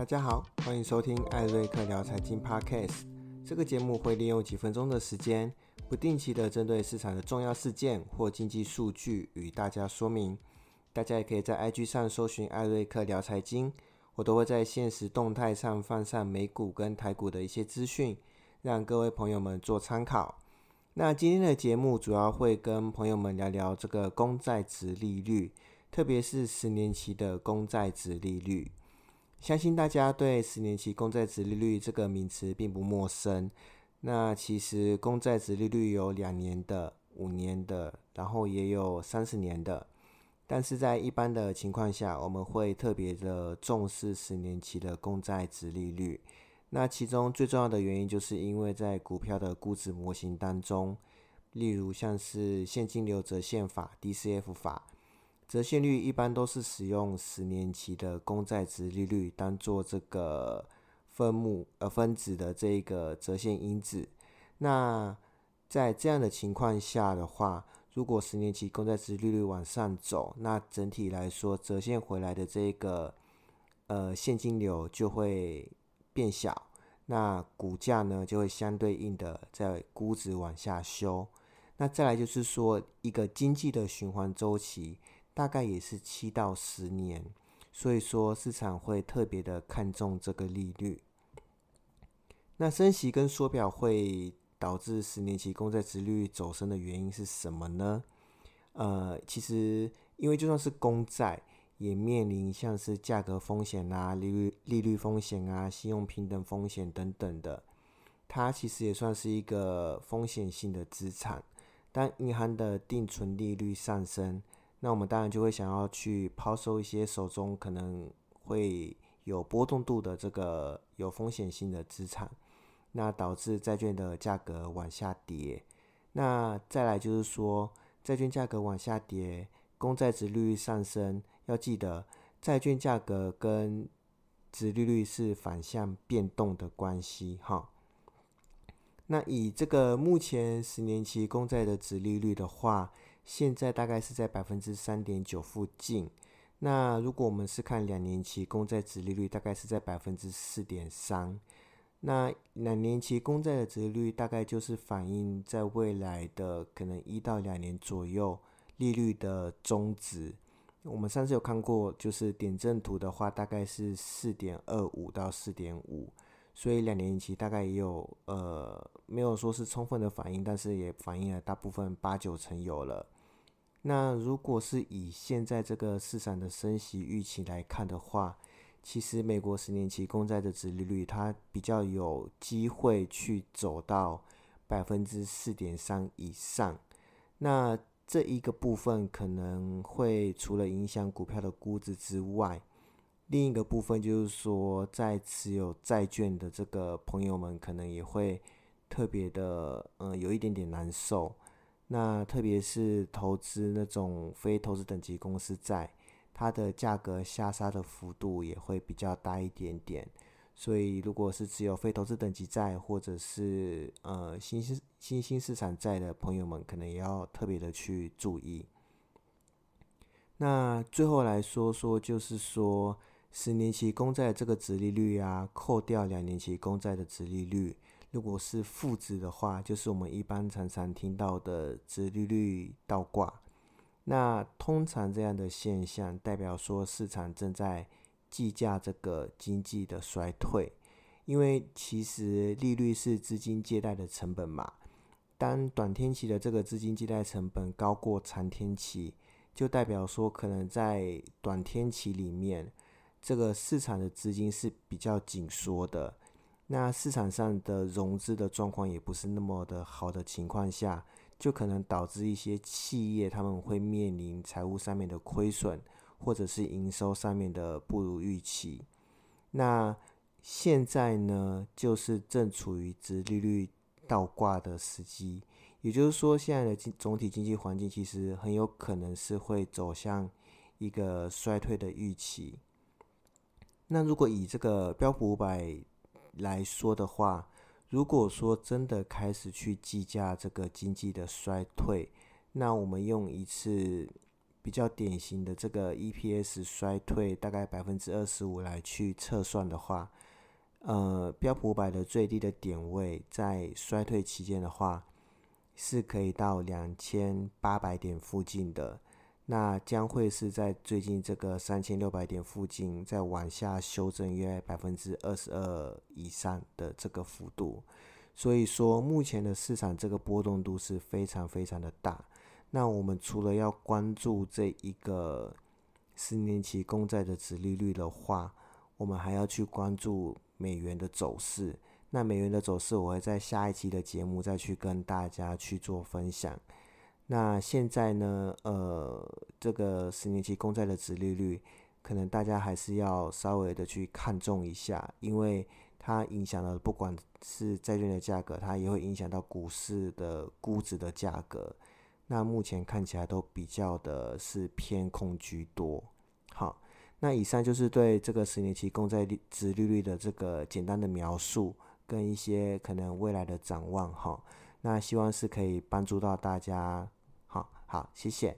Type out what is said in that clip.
大家好，欢迎收听艾瑞克聊财经 Podcast。这个节目会利用几分钟的时间，不定期的针对市场的重要事件或经济数据与大家说明。大家也可以在 IG 上搜寻艾瑞克聊财经，我都会在现实动态上放上美股跟台股的一些资讯，让各位朋友们做参考。那今天的节目主要会跟朋友们聊聊这个公债值利率，特别是十年期的公债值利率。相信大家对十年期公债值利率这个名词并不陌生。那其实公债值利率有两年的、五年的，然后也有三十年的。但是在一般的情况下，我们会特别的重视十年期的公债值利率。那其中最重要的原因，就是因为在股票的估值模型当中，例如像是现金流折现法 （DCF 法）。折现率一般都是使用十年期的公债值利率当做这个分母呃分子的这个折现因子。那在这样的情况下的话，如果十年期公债值利率往上走，那整体来说折现回来的这个呃现金流就会变小，那股价呢就会相对应的在估值往下修。那再来就是说一个经济的循环周期。大概也是七到十年，所以说市场会特别的看重这个利率。那升息跟缩表会导致十年期公债殖率走升的原因是什么呢？呃，其实因为就算是公债，也面临像是价格风险啊、利率利率风险啊、信用平等风险等等的，它其实也算是一个风险性的资产。当银行的定存利率上升，那我们当然就会想要去抛售一些手中可能会有波动度的这个有风险性的资产，那导致债券的价格往下跌。那再来就是说，债券价格往下跌，公债值率上升，要记得债券价格跟值利率是反向变动的关系，哈。那以这个目前十年期公债的值利率的话，现在大概是在百分之三点九附近。那如果我们是看两年期公债殖利率，大概是在百分之四点三。那两年期公债的殖利率大概就是反映在未来的可能一到两年左右利率的中值。我们上次有看过，就是点阵图的话，大概是四点二五到四点五。所以两年期大概也有呃，没有说是充分的反应，但是也反映了大部分八九成有了。那如果是以现在这个市场的升息预期来看的话，其实美国十年期公债的殖利率它比较有机会去走到百分之四点三以上。那这一个部分可能会除了影响股票的估值之外，另一个部分就是说，在持有债券的这个朋友们可能也会特别的，嗯，有一点点难受。那特别是投资那种非投资等级公司债，它的价格下杀的幅度也会比较大一点点。所以，如果是持有非投资等级债或者是呃新兴新兴市场债的朋友们，可能也要特别的去注意。那最后来说说，就是说十年期公债这个值利率啊，扣掉两年期公债的值利率。如果是负值的话，就是我们一般常常听到的殖利率倒挂。那通常这样的现象代表说市场正在计价这个经济的衰退，因为其实利率是资金借贷的成本嘛。当短天期的这个资金借贷成本高过长天期，就代表说可能在短天期里面，这个市场的资金是比较紧缩的。那市场上的融资的状况也不是那么的好的情况下，就可能导致一些企业他们会面临财务上面的亏损，或者是营收上面的不如预期。那现在呢，就是正处于直利率倒挂的时机，也就是说，现在的经总体经济环境其实很有可能是会走向一个衰退的预期。那如果以这个标普五百来说的话，如果说真的开始去计价这个经济的衰退，那我们用一次比较典型的这个 EPS 衰退大概百分之二十五来去测算的话，呃，标普五百的最低的点位在衰退期间的话，是可以到两千八百点附近的。那将会是在最近这个三千六百点附近再往下修正约百分之二十二以上的这个幅度。所以说，目前的市场这个波动度是非常非常的大。那我们除了要关注这一个十年期公债的值利率的话，我们还要去关注美元的走势。那美元的走势，我会在下一期的节目再去跟大家去做分享。那现在呢，呃，这个十年期公债的值利率，可能大家还是要稍微的去看重一下，因为它影响了不管是债券的价格，它也会影响到股市的估值的价格。那目前看起来都比较的是偏空居多。好，那以上就是对这个十年期公债利值利率的这个简单的描述，跟一些可能未来的展望。哈，那希望是可以帮助到大家。好，谢谢。